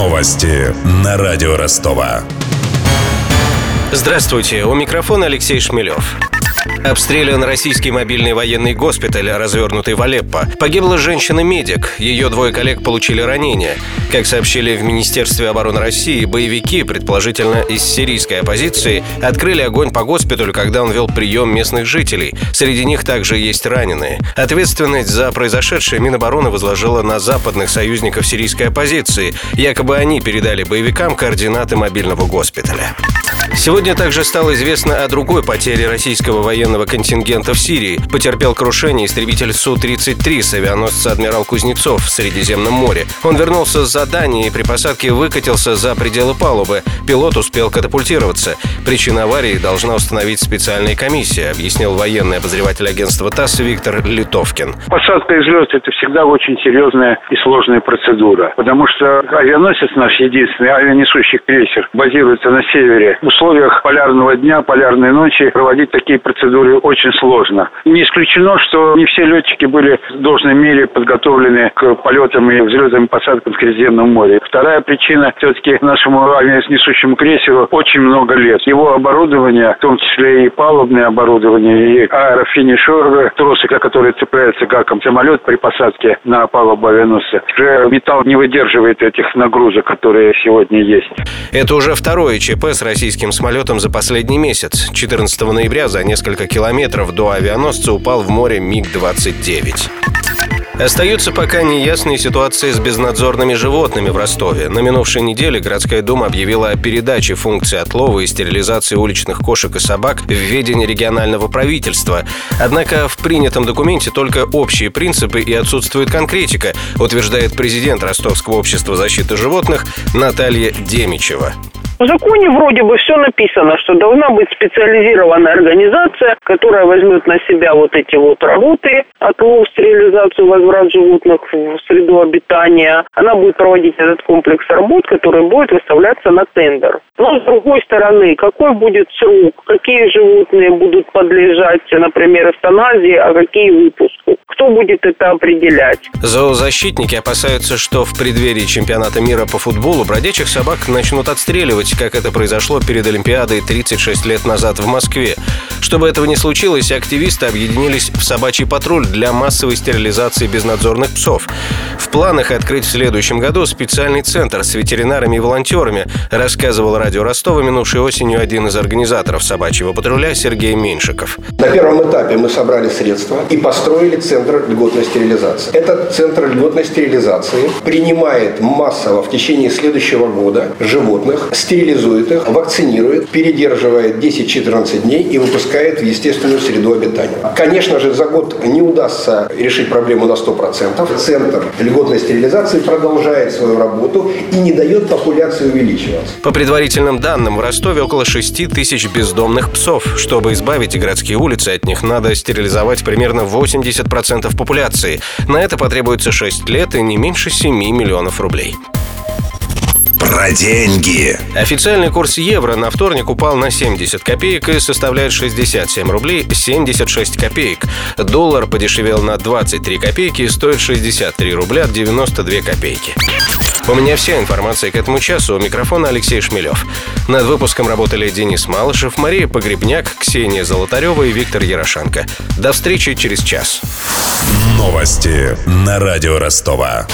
Новости на радио Ростова. Здравствуйте, у микрофона Алексей Шмелев. Обстрелян российский мобильный военный госпиталь, развернутый в Алеппо. Погибла женщина-медик. Ее двое коллег получили ранения. Как сообщили в Министерстве обороны России, боевики, предположительно из сирийской оппозиции, открыли огонь по госпиталю, когда он вел прием местных жителей. Среди них также есть раненые. Ответственность за произошедшее Минобороны возложила на западных союзников сирийской оппозиции. Якобы они передали боевикам координаты мобильного госпиталя. Сегодня также стало известно о другой потере российского военного контингента в Сирии. Потерпел крушение истребитель Су-33 с авианосца «Адмирал Кузнецов» в Средиземном море. Он вернулся с задания и при посадке выкатился за пределы палубы. Пилот успел катапультироваться. Причину аварии должна установить специальная комиссия, объяснил военный обозреватель агентства ТАСС Виктор Литовкин. Посадка и взлет – это всегда очень серьезная и сложная процедура, потому что авианосец наш единственный, авианесущий крейсер, базируется на севере. В условиях полярного дня, полярной ночи проводить такие процедуры очень сложно. Не исключено, что не все летчики были в должной мере подготовлены к полетам и взлетам и посадкам в Средиземном море. Вторая причина, все-таки нашему авианесущему крейсеру очень много лет. Его оборудование, в том числе и палубное оборудование, и аэрофинишер, тросы, которые цепляются гаком самолет при посадке на палубу авианосца, уже металл не выдерживает этих нагрузок, которые сегодня есть. Это уже второе ЧП с российским самолетом за последний месяц. 14 ноября за несколько километров до авианосца упал в море МиГ-29. Остаются пока неясные ситуации с безнадзорными животными в Ростове. На минувшей неделе городская дума объявила о передаче функции отлова и стерилизации уличных кошек и собак в ведение регионального правительства. Однако в принятом документе только общие принципы и отсутствует конкретика, утверждает президент Ростовского общества защиты животных Наталья Демичева. В законе вроде бы все написано, что должна быть специализированная организация, которая возьмет на себя вот эти вот работы, отлов, стерилизацию, возврат животных в среду обитания. Она будет проводить этот комплекс работ, который будет выставляться на тендер. Но с другой стороны, какой будет срок, какие животные будут подлежать, например, эвтаназии, а какие выпуску? Кто будет это определять? Зоозащитники опасаются, что в преддверии чемпионата мира по футболу бродячих собак начнут отстреливать как это произошло перед Олимпиадой 36 лет назад в Москве. Чтобы этого не случилось, активисты объединились в собачий патруль для массовой стерилизации безнадзорных псов. В планах открыть в следующем году специальный центр с ветеринарами и волонтерами, рассказывал радио Ростова минувшей осенью один из организаторов собачьего патруля Сергей Меньшиков. На первом этапе мы собрали средства и построили центр льготной стерилизации. Этот центр льготной стерилизации принимает массово в течение следующего года животных, стерилизует их, вакцинирует, передерживает 10-14 дней и выпускает в естественную среду обитания. Конечно же, за год не удастся решить проблему на 100%. Центр льготной стерилизации продолжает свою работу и не дает популяции увеличиваться. По предварительным данным, в Ростове около 6 тысяч бездомных псов. Чтобы избавить городские улицы от них, надо стерилизовать примерно 80% популяции. На это потребуется 6 лет и не меньше 7 миллионов рублей. Про деньги. Официальный курс евро на вторник упал на 70 копеек и составляет 67 рублей 76 копеек. Доллар подешевел на 23 копейки и стоит 63 рубля 92 копейки. У меня вся информация к этому часу. У микрофона Алексей Шмелев. Над выпуском работали Денис Малышев, Мария Погребняк, Ксения Золотарева и Виктор Ярошенко. До встречи через час. Новости на радио Ростова.